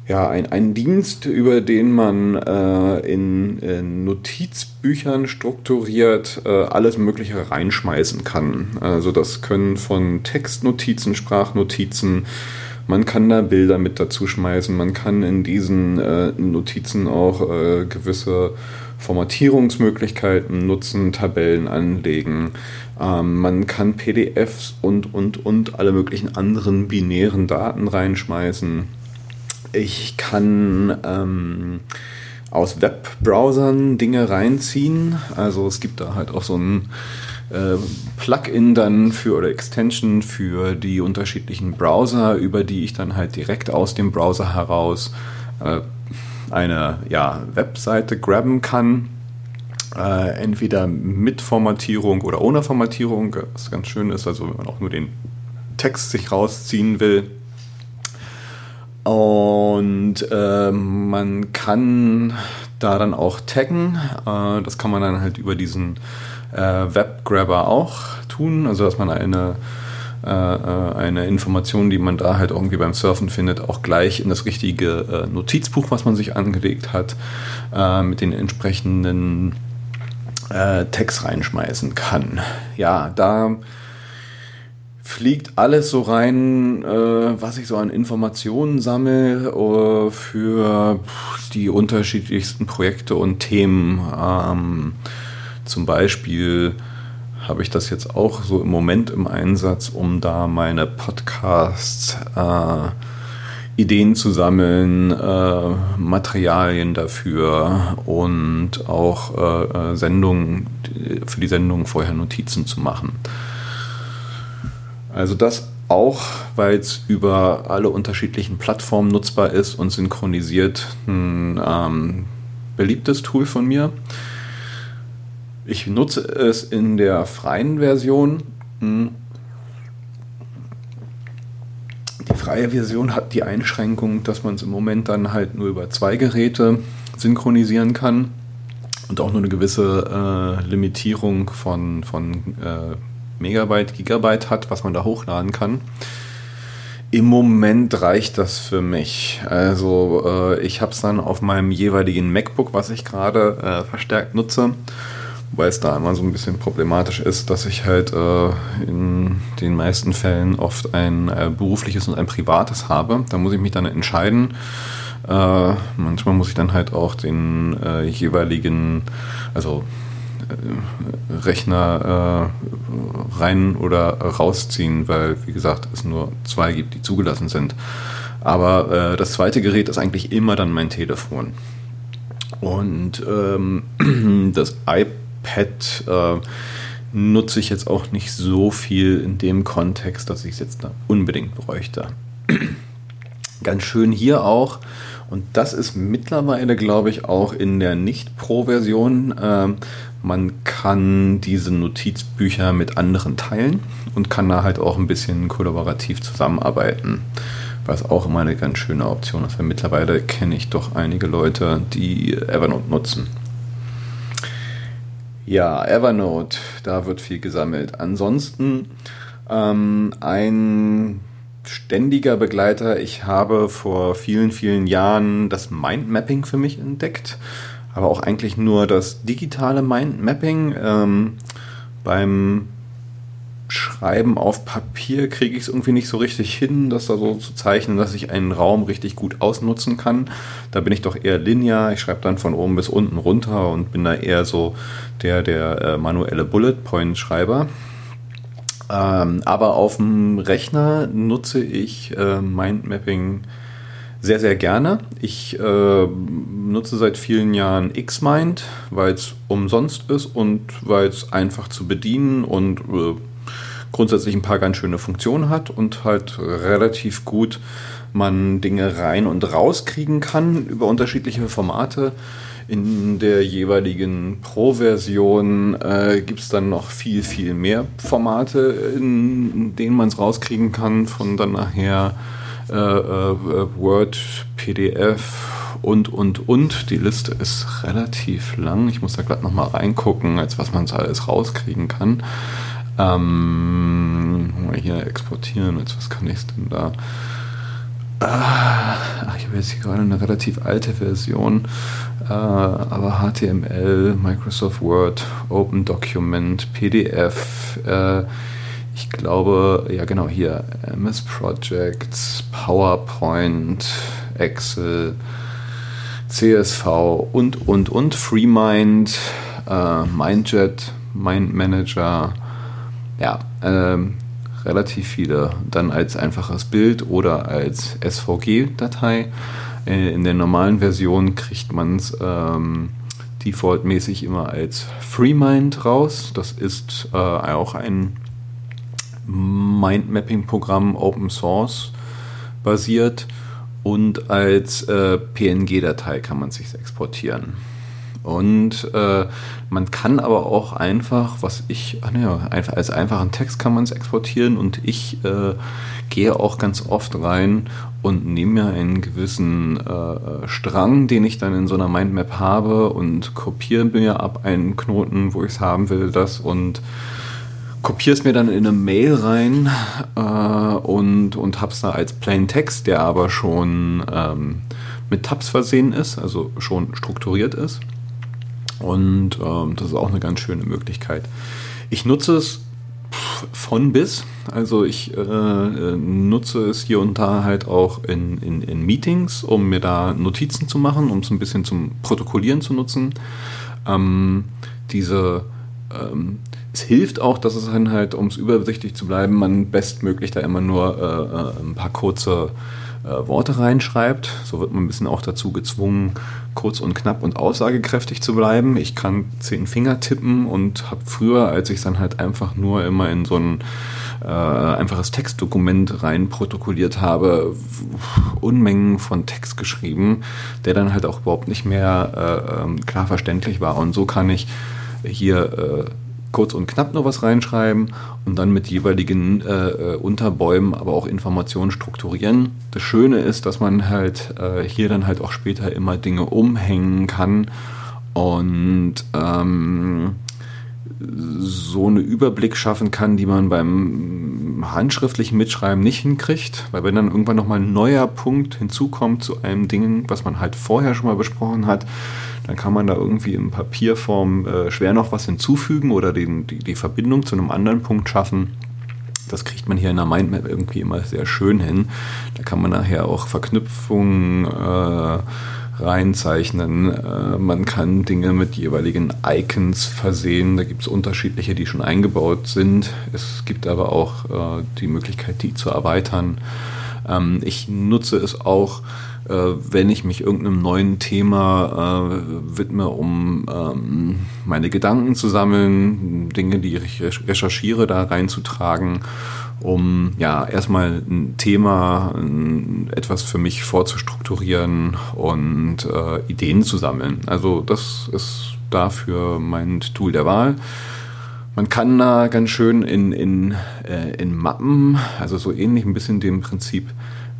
ja, ein, ein Dienst, über den man äh, in, in, Notizbüchern strukturiert äh, alles Mögliche reinschmeißen kann. Also das können von Textnotizen, Sprachnotizen, man kann da Bilder mit dazu schmeißen, man kann in diesen äh, Notizen auch äh, gewisse Formatierungsmöglichkeiten nutzen, Tabellen anlegen. Ähm, man kann PDFs und, und, und alle möglichen anderen binären Daten reinschmeißen ich kann ähm, aus Webbrowsern Dinge reinziehen. Also es gibt da halt auch so ein äh, Plugin dann für oder Extension für die unterschiedlichen Browser, über die ich dann halt direkt aus dem Browser heraus äh, eine ja, Webseite grabben kann. Äh, entweder mit Formatierung oder ohne Formatierung, was ganz schön ist, also wenn man auch nur den Text sich rausziehen will. Und äh, man kann da dann auch taggen. Äh, das kann man dann halt über diesen äh, Webgrabber auch tun, also dass man eine äh, äh, eine Information, die man da halt irgendwie beim Surfen findet, auch gleich in das richtige äh, Notizbuch, was man sich angelegt hat, mit den entsprechenden Text reinschmeißen kann. Ja, da fliegt alles so rein, äh, was ich so an Informationen sammle äh, für die unterschiedlichsten Projekte und Themen. Ähm, zum Beispiel habe ich das jetzt auch so im Moment im Einsatz, um da meine Podcasts, äh, Ideen zu sammeln, äh, Materialien dafür und auch äh, äh Sendungen, für die Sendungen vorher Notizen zu machen. Also das auch, weil es über alle unterschiedlichen Plattformen nutzbar ist und synchronisiert ein ähm, beliebtes Tool von mir. Ich nutze es in der freien Version. Hm. Die freie Version hat die Einschränkung, dass man es im Moment dann halt nur über zwei Geräte synchronisieren kann und auch nur eine gewisse äh, Limitierung von, von äh, Megabyte, Gigabyte hat, was man da hochladen kann. Im Moment reicht das für mich. Also äh, ich habe es dann auf meinem jeweiligen MacBook, was ich gerade äh, verstärkt nutze Wobei es da immer so ein bisschen problematisch ist, dass ich halt äh, in den meisten Fällen oft ein äh, berufliches und ein privates habe. Da muss ich mich dann entscheiden. Äh, manchmal muss ich dann halt auch den äh, jeweiligen, also Rechner äh, rein oder rausziehen, weil, wie gesagt, es nur zwei gibt, die zugelassen sind. Aber das zweite Gerät ist eigentlich immer dann mein Telefon. Und ähm, das iPad Pad äh, nutze ich jetzt auch nicht so viel in dem Kontext, dass ich es jetzt unbedingt bräuchte. Ganz schön hier auch, und das ist mittlerweile, glaube ich, auch in der Nicht-Pro-Version. Äh, man kann diese Notizbücher mit anderen teilen und kann da halt auch ein bisschen kollaborativ zusammenarbeiten. Was auch immer eine ganz schöne Option ist, weil mittlerweile kenne ich doch einige Leute, die Evernote nutzen. Ja, Evernote, da wird viel gesammelt. Ansonsten ähm, ein ständiger Begleiter. Ich habe vor vielen, vielen Jahren das Mindmapping für mich entdeckt, aber auch eigentlich nur das digitale Mindmapping. Ähm, beim Schreiben auf Papier kriege ich es irgendwie nicht so richtig hin, das da so zu zeichnen, dass ich einen Raum richtig gut ausnutzen kann. Da bin ich doch eher linear. Ich schreibe dann von oben bis unten runter und bin da eher so der, der äh, manuelle Bullet Point Schreiber. Ähm, aber auf dem Rechner nutze ich äh, Mindmapping sehr, sehr gerne. Ich äh, nutze seit vielen Jahren Xmind, weil es umsonst ist und weil es einfach zu bedienen und äh, grundsätzlich ein paar ganz schöne Funktionen hat und halt relativ gut man Dinge rein und rauskriegen kann über unterschiedliche Formate. In der jeweiligen Pro-Version äh, gibt es dann noch viel, viel mehr Formate, in denen man es rauskriegen kann, von dann nachher äh, äh, Word, PDF und, und, und. Die Liste ist relativ lang. Ich muss da glatt nochmal reingucken, als was man so alles rauskriegen kann. Ähm, hier exportieren, jetzt was kann ich denn da? Ah, ich habe jetzt hier gerade eine relativ alte Version, äh, aber HTML, Microsoft Word, Open Document, PDF, äh, ich glaube, ja genau hier, MS Projects, PowerPoint, Excel, CSV und, und, und, FreeMind, äh, MindJet, MindManager, ja, ähm, relativ viele. Dann als einfaches Bild oder als SVG-Datei. Äh, in der normalen Version kriegt man es ähm, defaultmäßig immer als FreeMind raus. Das ist äh, auch ein Mindmapping-Programm, Open Source basiert. und als äh, PNG-Datei kann man sich exportieren. Und äh, man kann aber auch einfach, was ich, ne, einfach als einfachen Text kann man es exportieren und ich äh, gehe auch ganz oft rein und nehme mir einen gewissen äh, Strang, den ich dann in so einer Mindmap habe und kopiere mir ab einen Knoten, wo ich es haben will, das und kopiere es mir dann in eine Mail rein äh, und, und habe es da als Plain Text, der aber schon ähm, mit Tabs versehen ist, also schon strukturiert ist. Und ähm, das ist auch eine ganz schöne Möglichkeit. Ich nutze es von bis. Also ich äh, nutze es hier und da halt auch in, in, in, Meetings, um mir da Notizen zu machen, um es ein bisschen zum Protokollieren zu nutzen. Ähm, diese ähm, es hilft auch, dass es dann halt, um es übersichtlich zu bleiben, man bestmöglich da immer nur äh, äh ein paar kurze äh, Worte reinschreibt. So wird man ein bisschen auch dazu gezwungen, kurz und knapp und aussagekräftig zu bleiben. Ich kann zehn Finger tippen und habe früher, als ich es dann halt einfach nur immer in so ein äh, einfaches Textdokument rein protokolliert habe, Unmengen von Text geschrieben, der dann halt auch überhaupt nicht mehr äh, ähm, klar verständlich war. Und so kann ich hier äh, kurz und knapp nur was reinschreiben und dann mit jeweiligen äh, Unterbäumen aber auch Informationen strukturieren. Das Schöne ist, dass man halt äh, hier dann halt auch später immer Dinge umhängen kann und ähm, so einen Überblick schaffen kann, die man beim handschriftlichen Mitschreiben nicht hinkriegt, weil wenn dann irgendwann nochmal ein neuer Punkt hinzukommt zu einem Ding, was man halt vorher schon mal besprochen hat, dann kann man da irgendwie in Papierform äh, schwer noch was hinzufügen oder den, die, die Verbindung zu einem anderen Punkt schaffen. Das kriegt man hier in der Mindmap irgendwie immer sehr schön hin. Da kann man nachher auch Verknüpfungen äh, reinzeichnen. Äh, man kann Dinge mit jeweiligen Icons versehen. Da gibt es unterschiedliche, die schon eingebaut sind. Es gibt aber auch äh, die Möglichkeit, die zu erweitern. Ähm, ich nutze es auch äh, wenn ich mich irgendeinem neuen Thema äh, widme, um ähm, meine Gedanken zu sammeln, Dinge, die ich recherchiere, da reinzutragen, um ja erstmal ein Thema, ein, etwas für mich vorzustrukturieren und äh, Ideen zu sammeln. Also das ist dafür mein Tool der Wahl. Man kann da ganz schön in, in, äh, in Mappen, also so ähnlich ein bisschen dem Prinzip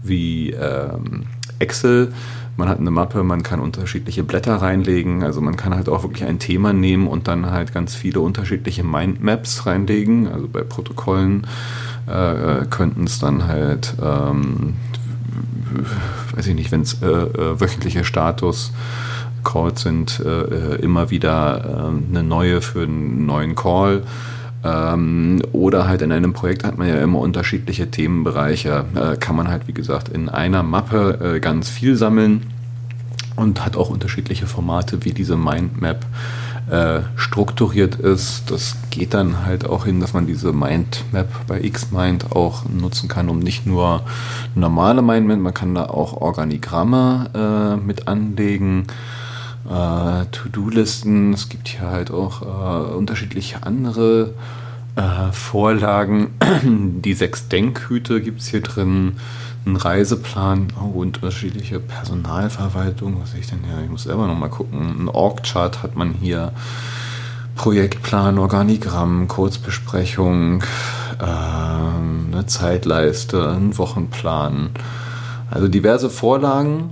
wie ähm, Excel. Man hat eine Mappe, man kann unterschiedliche Blätter reinlegen. Also man kann halt auch wirklich ein Thema nehmen und dann halt ganz viele unterschiedliche Mindmaps reinlegen. Also bei Protokollen äh, könnten es dann halt, ähm, weiß ich nicht, wenn es äh, äh, wöchentliche Status Calls sind, äh, immer wieder äh, eine neue für einen neuen Call. Ähm, oder halt in einem Projekt hat man ja immer unterschiedliche Themenbereiche. Äh, kann man halt, wie gesagt, in einer Mappe äh, ganz viel sammeln und hat auch unterschiedliche Formate, wie diese Mindmap äh, strukturiert ist. Das geht dann halt auch hin, dass man diese Mindmap bei Xmind auch nutzen kann, um nicht nur normale Mindmap, man kann da auch Organigramme äh, mit anlegen äh, To-Do-Listen. Es gibt hier halt auch äh, unterschiedliche andere äh, Vorlagen. Die sechs Denkhüte gibt es hier drin. Ein Reiseplan oh, unterschiedliche Personalverwaltung. Was ich denn hier? Ich muss selber nochmal gucken. Ein Org-Chart hat man hier. Projektplan, Organigramm, Kurzbesprechung, äh, eine Zeitleiste, ein Wochenplan. Also diverse Vorlagen,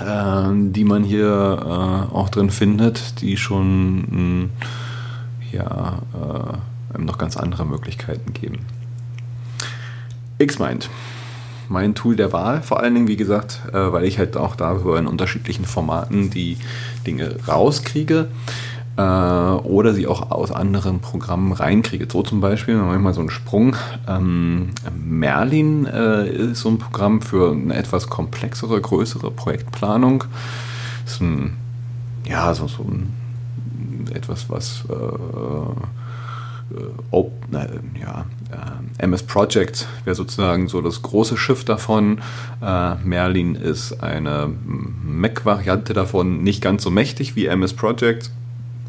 die man hier äh, auch drin findet, die schon hm, ja, äh, noch ganz andere Möglichkeiten geben. Xmind, mein Tool der Wahl, vor allen Dingen, wie gesagt, äh, weil ich halt auch darüber in unterschiedlichen Formaten die Dinge rauskriege äh, oder sie auch aus anderen Programmen reinkriege. So zum Beispiel, manchmal so ein Sprung. Ähm, Merlin äh, ist so ein Programm für eine etwas komplexere, größere Projektplanung. Ist ein, ja, so, so ein, etwas, was äh, Oh, äh, ja, äh, MS Project wäre sozusagen so das große Schiff davon. Äh, Merlin ist eine Mac-Variante davon, nicht ganz so mächtig wie MS Project,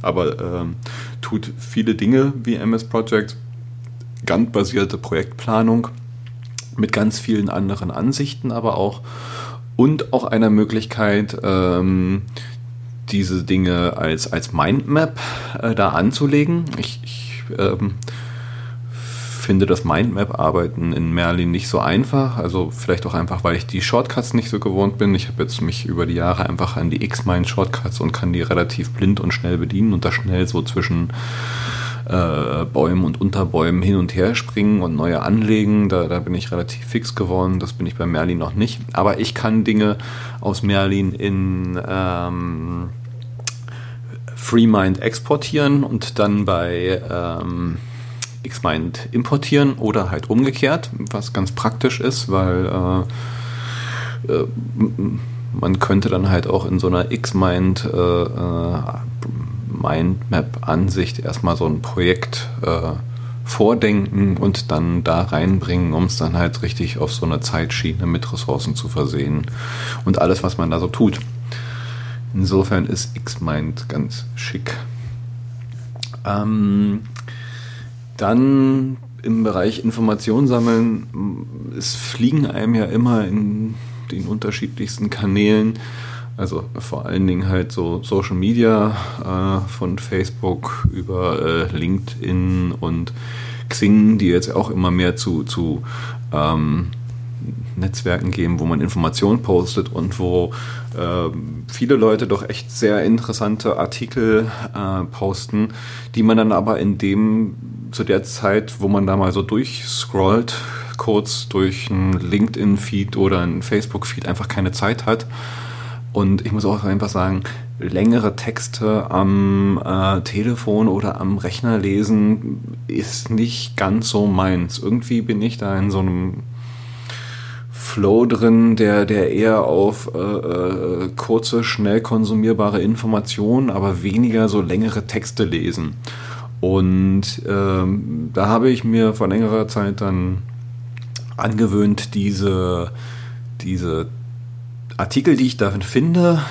aber ähm, tut viele Dinge wie MS Project, Gantt-basierte Projektplanung mit ganz vielen anderen Ansichten, aber auch und auch einer Möglichkeit, ähm, diese Dinge als, als Mindmap äh, da anzulegen. Ich, ich ähm, finde das Mindmap-Arbeiten in Merlin nicht so einfach. Also vielleicht auch einfach, weil ich die Shortcuts nicht so gewohnt bin. Ich habe jetzt mich über die Jahre einfach an die X-Mind-Shortcuts und kann die relativ blind und schnell bedienen und da schnell so zwischen äh, Bäumen und Unterbäumen hin und her springen und neue anlegen. Da, da bin ich relativ fix geworden. Das bin ich bei Merlin noch nicht. Aber ich kann Dinge aus Merlin in ähm, FreeMind exportieren und dann bei ähm, Xmind importieren oder halt umgekehrt, was ganz praktisch ist, weil äh, äh, man könnte dann halt auch in so einer Xmind äh, äh, Mindmap-Ansicht erstmal so ein Projekt äh, vordenken und dann da reinbringen, um es dann halt richtig auf so eine Zeitschiene mit Ressourcen zu versehen und alles, was man da so tut. Insofern ist Xmind ganz schick. Ähm, dann im Bereich Information sammeln, es fliegen einem ja immer in den unterschiedlichsten Kanälen, also vor allen Dingen halt so Social Media äh, von Facebook über äh, LinkedIn und Xing, die jetzt auch immer mehr zu, zu ähm, Netzwerken geben, wo man Informationen postet und wo äh, viele Leute doch echt sehr interessante Artikel äh, posten, die man dann aber in dem, zu der Zeit, wo man da mal so durchscrollt, kurz durch einen LinkedIn-Feed oder einen Facebook-Feed einfach keine Zeit hat. Und ich muss auch einfach sagen, längere Texte am äh, Telefon oder am Rechner lesen ist nicht ganz so meins. Irgendwie bin ich da in so einem Flow drin, der, der eher auf äh, äh, kurze, schnell konsumierbare Informationen, aber weniger so längere Texte lesen. Und ähm, da habe ich mir vor längerer Zeit dann angewöhnt, diese, diese Artikel, die ich darin finde,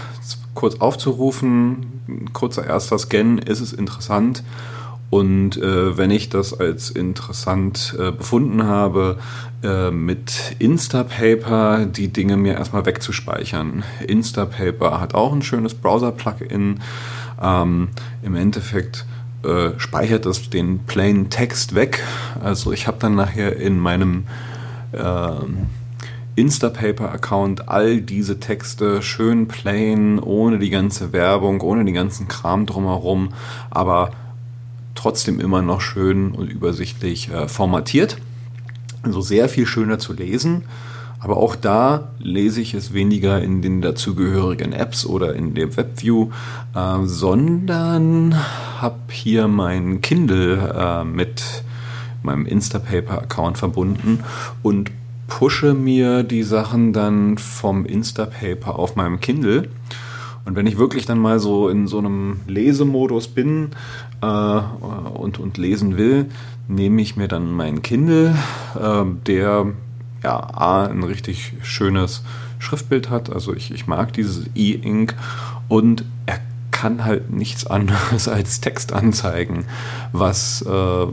kurz aufzurufen, kurzer erster Scan, ist es interessant und äh, wenn ich das als interessant äh, befunden habe, äh, mit Instapaper die Dinge mir erstmal wegzuspeichern. Instapaper hat auch ein schönes Browser-Plugin. Ähm, Im Endeffekt äh, speichert es den plain Text weg. Also ich habe dann nachher in meinem ähm, Instapaper-Account all diese Texte schön plain, ohne die ganze Werbung, ohne den ganzen Kram drumherum, aber trotzdem immer noch schön und übersichtlich äh, formatiert. Also sehr viel schöner zu lesen. Aber auch da lese ich es weniger in den dazugehörigen Apps oder in der WebView, äh, sondern habe hier mein Kindle äh, mit meinem Instapaper-Account verbunden und pushe mir die Sachen dann vom Instapaper auf meinem Kindle. Und wenn ich wirklich dann mal so in so einem Lesemodus bin, äh, und, und lesen will, nehme ich mir dann meinen Kindle, äh, der ja A, ein richtig schönes Schriftbild hat. Also ich, ich mag dieses E-Ink und er kann halt nichts anderes als Text anzeigen, was äh,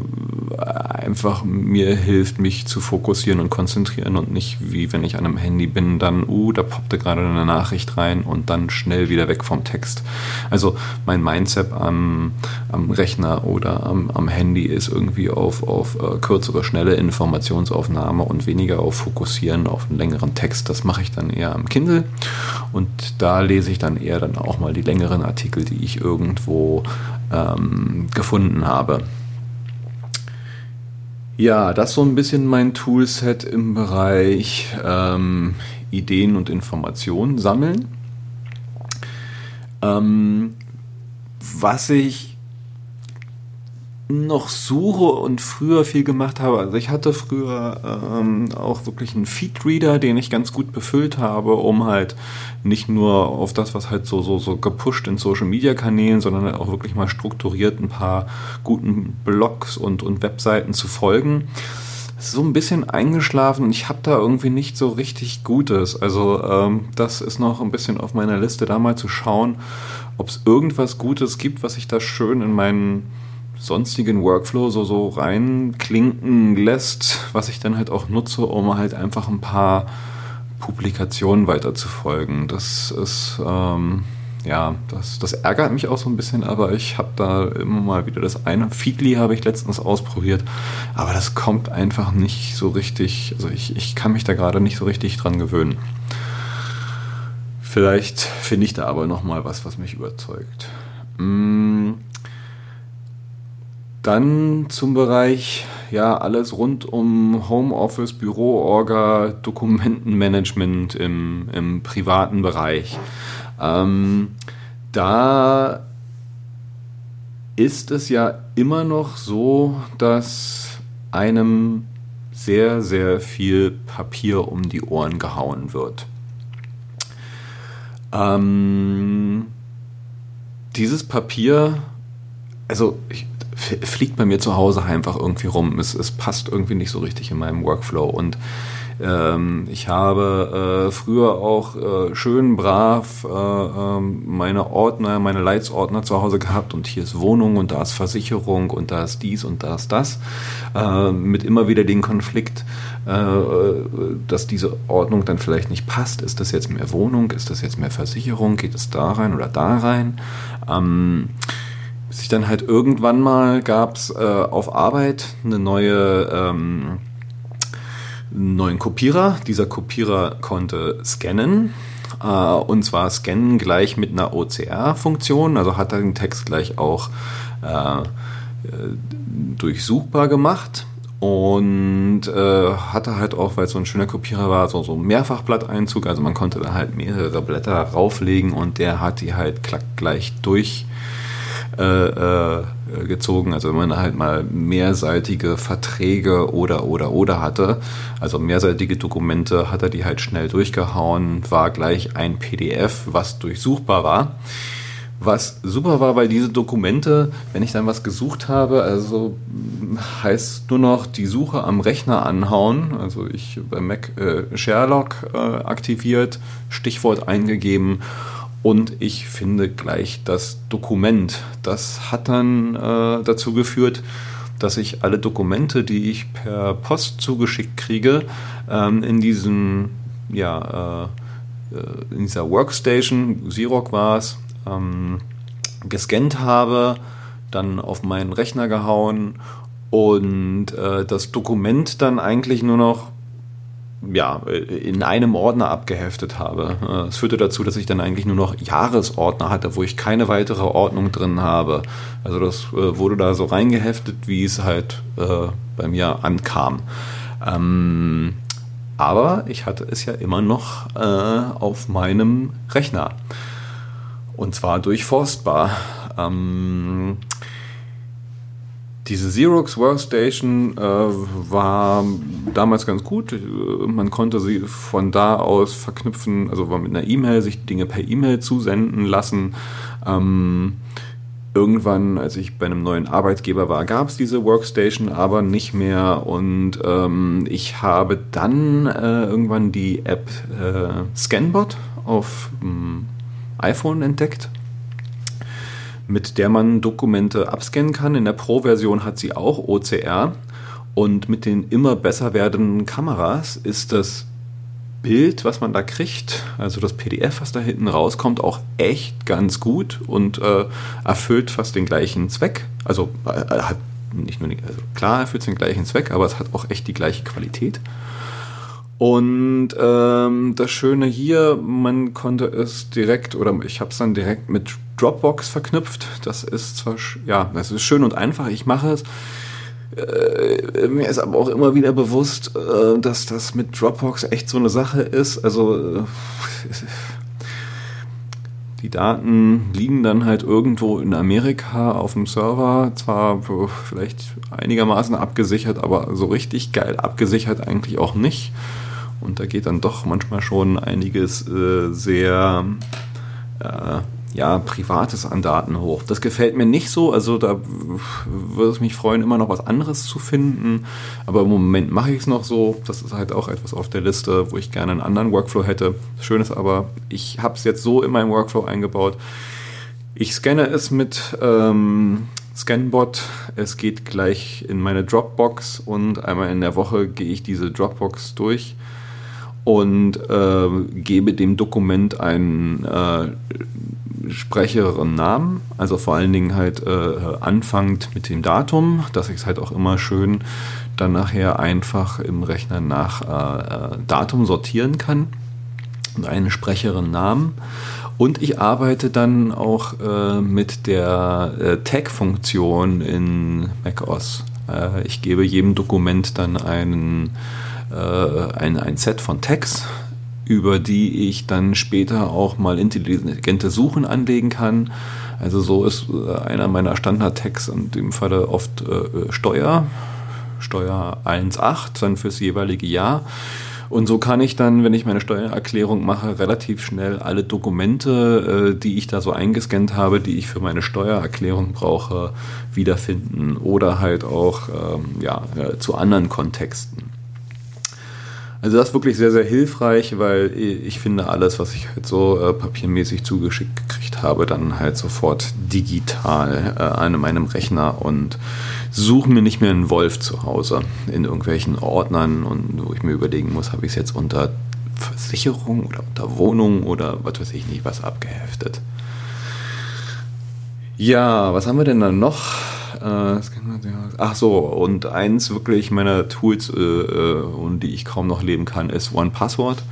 einfach mir hilft, mich zu fokussieren und konzentrieren und nicht wie wenn ich an einem Handy bin, dann, uh, da poppte gerade eine Nachricht rein und dann schnell wieder weg vom Text. Also mein Mindset am, am Rechner oder am, am Handy ist irgendwie auf, auf uh, kürzere, schnelle Informationsaufnahme und weniger auf Fokussieren auf einen längeren Text. Das mache ich dann eher am Kindle und da lese ich dann eher dann auch mal die längeren Artikel Artikel, die ich irgendwo ähm, gefunden habe. Ja, das so ein bisschen mein Toolset im Bereich ähm, Ideen und Informationen sammeln. Ähm, was ich noch suche und früher viel gemacht habe. Also ich hatte früher ähm, auch wirklich einen Feedreader, den ich ganz gut befüllt habe, um halt nicht nur auf das, was halt so, so, so gepusht in Social Media Kanälen, sondern auch wirklich mal strukturiert ein paar guten Blogs und, und Webseiten zu folgen. So ein bisschen eingeschlafen und ich habe da irgendwie nicht so richtig Gutes. Also ähm, das ist noch ein bisschen auf meiner Liste, da mal zu schauen, ob es irgendwas Gutes gibt, was ich da schön in meinen sonstigen Workflow so, so reinklinken lässt, was ich dann halt auch nutze, um halt einfach ein paar Publikationen weiter zu folgen. Das ist, ähm, ja, das, das ärgert mich auch so ein bisschen, aber ich habe da immer mal wieder das eine. Feedly habe ich letztens ausprobiert, aber das kommt einfach nicht so richtig, also ich, ich kann mich da gerade nicht so richtig dran gewöhnen. Vielleicht finde ich da aber noch mal was, was mich überzeugt. Mm. Dann zum Bereich, ja, alles rund um Homeoffice, Büroorga, Dokumentenmanagement im, im privaten Bereich. Ähm, da ist es ja immer noch so, dass einem sehr, sehr viel Papier um die Ohren gehauen wird. Ähm, dieses Papier, also ich, fliegt bei mir zu Hause einfach irgendwie rum. Es, es passt irgendwie nicht so richtig in meinem Workflow und ähm, ich habe äh, früher auch äh, schön brav äh, ähm, meine Ordner, meine Leitsordner zu Hause gehabt und hier ist Wohnung und da ist Versicherung und da ist dies und da ist das. Äh, mit immer wieder den Konflikt, äh, dass diese Ordnung dann vielleicht nicht passt. Ist das jetzt mehr Wohnung? Ist das jetzt mehr Versicherung? Geht es da rein oder da rein? Ähm, sich dann halt irgendwann mal gab es äh, auf Arbeit eine neue ähm, neuen Kopierer. Dieser Kopierer konnte scannen. Äh, und zwar scannen gleich mit einer OCR-Funktion. Also hat er den Text gleich auch äh, durchsuchbar gemacht. Und äh, hatte halt auch, weil es so ein schöner Kopierer war, so, so einen Mehrfachblatteinzug. Also man konnte da halt mehrere Blätter rauflegen und der hat die halt klack gleich durch äh, äh, gezogen. Also wenn man halt mal mehrseitige Verträge oder oder oder hatte, also mehrseitige Dokumente, hat er die halt schnell durchgehauen, war gleich ein PDF, was durchsuchbar war. Was super war, weil diese Dokumente, wenn ich dann was gesucht habe, also heißt nur noch die Suche am Rechner anhauen. Also ich bei Mac äh, Sherlock äh, aktiviert, Stichwort eingegeben und ich finde gleich das Dokument. Das hat dann äh, dazu geführt, dass ich alle Dokumente, die ich per Post zugeschickt kriege, ähm, in diesem ja, äh, äh in dieser Workstation, Xerox war es, ähm, gescannt habe, dann auf meinen Rechner gehauen und äh, das Dokument dann eigentlich nur noch ja, in einem Ordner abgeheftet habe. Es führte dazu, dass ich dann eigentlich nur noch Jahresordner hatte, wo ich keine weitere Ordnung drin habe. Also das äh, wurde da so reingeheftet, wie es halt äh, bei mir ankam. Ähm, aber ich hatte es ja immer noch äh, auf meinem Rechner. Und zwar durchforstbar. Ähm, diese Xerox Workstation äh, war damals ganz gut. Man konnte sie von da aus verknüpfen, also war mit einer E-Mail sich Dinge per E-Mail zusenden lassen. Ähm, irgendwann, als ich bei einem neuen Arbeitgeber war, gab es diese Workstation aber nicht mehr und ähm, ich habe dann äh, irgendwann die App äh, Scanbot auf dem iPhone entdeckt mit der man Dokumente abscannen kann. In der Pro-Version hat sie auch OCR. Und mit den immer besser werdenden Kameras ist das Bild, was man da kriegt, also das PDF, was da hinten rauskommt, auch echt ganz gut und äh, erfüllt fast den gleichen Zweck. Also äh, hat nicht nur, also klar erfüllt den gleichen Zweck, aber es hat auch echt die gleiche Qualität. Und ähm, das Schöne hier, man konnte es direkt oder ich habe es dann direkt mit Dropbox verknüpft. Das ist zwar, ja, das ist schön und einfach. Ich mache es. Äh, mir ist aber auch immer wieder bewusst, äh, dass das mit Dropbox echt so eine Sache ist. Also äh, die Daten liegen dann halt irgendwo in Amerika auf dem Server, zwar vielleicht einigermaßen abgesichert, aber so richtig geil abgesichert eigentlich auch nicht. Und da geht dann doch manchmal schon einiges äh, sehr äh, ja, Privates an Daten hoch. Das gefällt mir nicht so. Also da würde es mich freuen, immer noch was anderes zu finden. Aber im Moment mache ich es noch so. Das ist halt auch etwas auf der Liste, wo ich gerne einen anderen Workflow hätte. Schön ist aber, ich habe es jetzt so in meinem Workflow eingebaut. Ich scanne es mit ähm, Scanbot. Es geht gleich in meine Dropbox und einmal in der Woche gehe ich diese Dropbox durch und äh, gebe dem Dokument einen äh, sprecheren Namen, also vor allen Dingen halt äh, anfangend mit dem Datum, dass ich es halt auch immer schön dann nachher einfach im Rechner nach äh, äh, Datum sortieren kann und einen sprecheren Namen. Und ich arbeite dann auch äh, mit der äh, Tag-Funktion in macOS. Äh, ich gebe jedem Dokument dann einen, äh, ein, ein Set von Tags, über die ich dann später auch mal intelligente Suchen anlegen kann. Also so ist äh, einer meiner Standard-Tags in dem Falle oft äh, Steuer, Steuer 1.8, dann fürs jeweilige Jahr. Und so kann ich dann, wenn ich meine Steuererklärung mache, relativ schnell alle Dokumente, äh, die ich da so eingescannt habe, die ich für meine Steuererklärung brauche, wiederfinden oder halt auch ähm, ja, äh, zu anderen Kontexten. Also das ist wirklich sehr, sehr hilfreich, weil ich finde, alles, was ich halt so äh, papiermäßig zugeschickt gekriegt habe, dann halt sofort digital äh, an meinem Rechner und suche mir nicht mehr einen Wolf zu Hause in irgendwelchen Ordnern und wo ich mir überlegen muss, habe ich es jetzt unter Versicherung oder unter Wohnung oder was weiß ich nicht was abgeheftet. Ja, was haben wir denn dann noch? Äh, ach so, und eins wirklich meiner Tools, äh, äh, und die ich kaum noch leben kann, ist OnePassword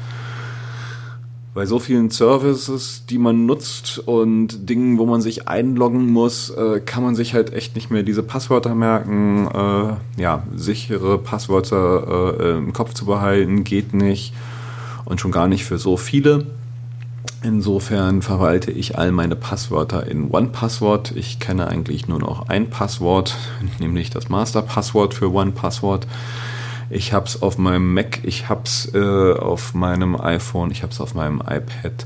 bei so vielen Services, die man nutzt und Dingen, wo man sich einloggen muss, kann man sich halt echt nicht mehr diese Passwörter merken. Ja, sichere Passwörter im Kopf zu behalten geht nicht und schon gar nicht für so viele. Insofern verwalte ich all meine Passwörter in OnePassword. Ich kenne eigentlich nur noch ein Passwort, nämlich das Masterpasswort für OnePassword. Ich habe es auf meinem Mac, ich habe es äh, auf meinem iPhone, ich habe es auf meinem iPad.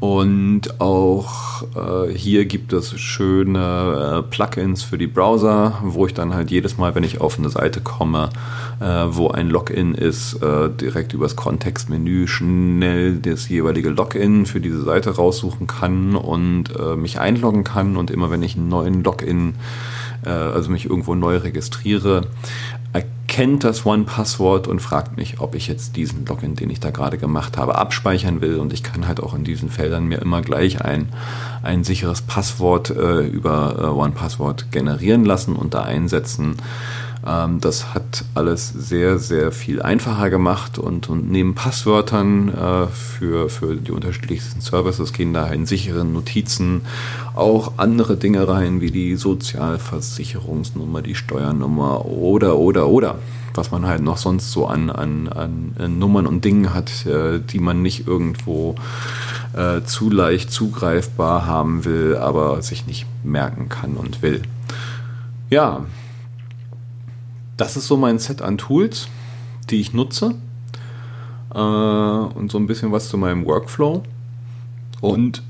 Und auch äh, hier gibt es schöne äh, Plugins für die Browser, wo ich dann halt jedes Mal, wenn ich auf eine Seite komme, äh, wo ein Login ist, äh, direkt übers Kontextmenü schnell das jeweilige Login für diese Seite raussuchen kann und äh, mich einloggen kann. Und immer wenn ich einen neuen Login, äh, also mich irgendwo neu registriere, erkennt das One-Passwort und fragt mich, ob ich jetzt diesen Login, den ich da gerade gemacht habe, abspeichern will. Und ich kann halt auch in diesen Feldern mir immer gleich ein, ein sicheres Passwort äh, über äh, One-Passwort generieren lassen und da einsetzen. Ähm, das hat alles sehr, sehr viel einfacher gemacht und, und neben Passwörtern äh, für, für die unterschiedlichsten Services gehen da in sicheren Notizen auch andere Dinge rein, wie die Sozialversicherungsnummer, die Steuernummer oder, oder, oder was man halt noch sonst so an, an, an Nummern und Dingen hat, äh, die man nicht irgendwo äh, zu leicht zugreifbar haben will, aber sich nicht merken kann und will. Ja, das ist so mein Set an Tools, die ich nutze. Äh, und so ein bisschen was zu meinem Workflow. Und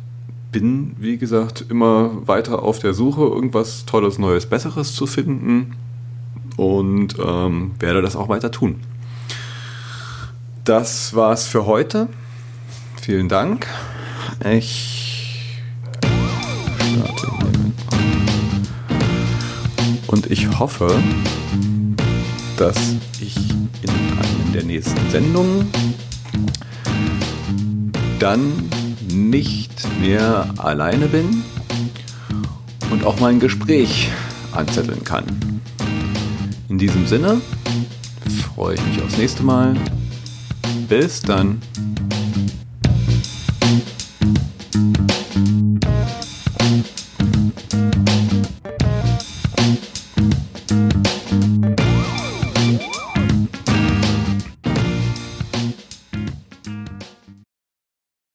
bin, wie gesagt, immer weiter auf der Suche, irgendwas Tolles, Neues, Besseres zu finden. Und ähm, werde das auch weiter tun. Das war's für heute. Vielen Dank. Ich. Und ich hoffe, dass ich in einer der nächsten Sendungen dann nicht mehr alleine bin und auch mal ein Gespräch anzetteln kann. In diesem Sinne freue ich mich aufs nächste Mal. Bis dann.